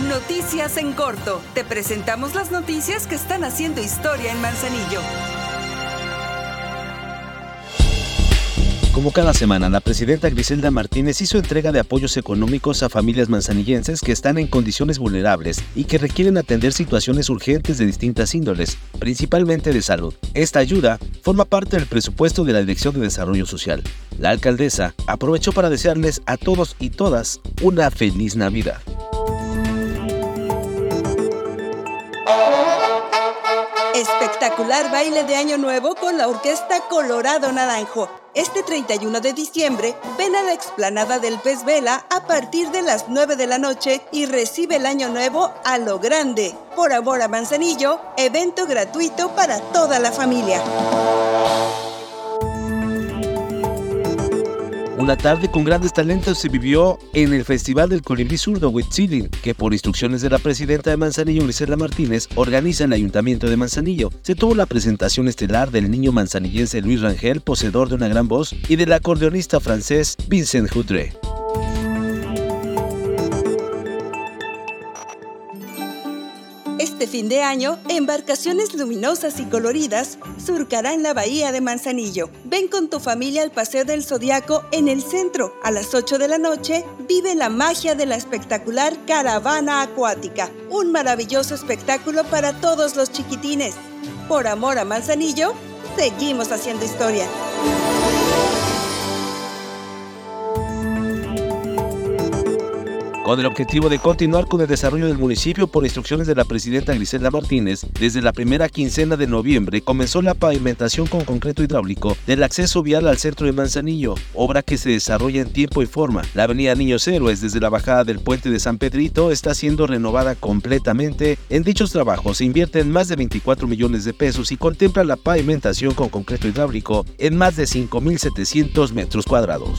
Noticias en corto. Te presentamos las noticias que están haciendo historia en Manzanillo. Como cada semana, la presidenta Griselda Martínez hizo entrega de apoyos económicos a familias manzanillenses que están en condiciones vulnerables y que requieren atender situaciones urgentes de distintas índoles, principalmente de salud. Esta ayuda forma parte del presupuesto de la Dirección de Desarrollo Social. La alcaldesa aprovechó para desearles a todos y todas una feliz Navidad. Espectacular baile de Año Nuevo con la Orquesta Colorado Naranjo. Este 31 de diciembre, ven a la explanada del Pez Vela a partir de las 9 de la noche y recibe el Año Nuevo a lo grande. Por amor a Manzanillo, evento gratuito para toda la familia. Una tarde con grandes talentos se vivió en el Festival del Colibrí Zurdo Huitzilin, que por instrucciones de la presidenta de Manzanillo, Grisela Martínez, organiza el Ayuntamiento de Manzanillo. Se tuvo la presentación estelar del niño manzanillense Luis Rangel, poseedor de una gran voz, y del acordeonista francés Vincent Houdre. Este fin de año, embarcaciones luminosas y coloridas surcarán la bahía de Manzanillo. Ven con tu familia al Paseo del Zodiaco en el centro. A las 8 de la noche, vive la magia de la espectacular caravana acuática. Un maravilloso espectáculo para todos los chiquitines. Por amor a Manzanillo, seguimos haciendo historia. Con el objetivo de continuar con el desarrollo del municipio por instrucciones de la presidenta Griselda Martínez, desde la primera quincena de noviembre comenzó la pavimentación con concreto hidráulico del acceso vial al centro de Manzanillo, obra que se desarrolla en tiempo y forma. La avenida Niños Héroes desde la bajada del puente de San Pedrito está siendo renovada completamente. En dichos trabajos se invierten más de 24 millones de pesos y contempla la pavimentación con concreto hidráulico en más de 5.700 metros cuadrados.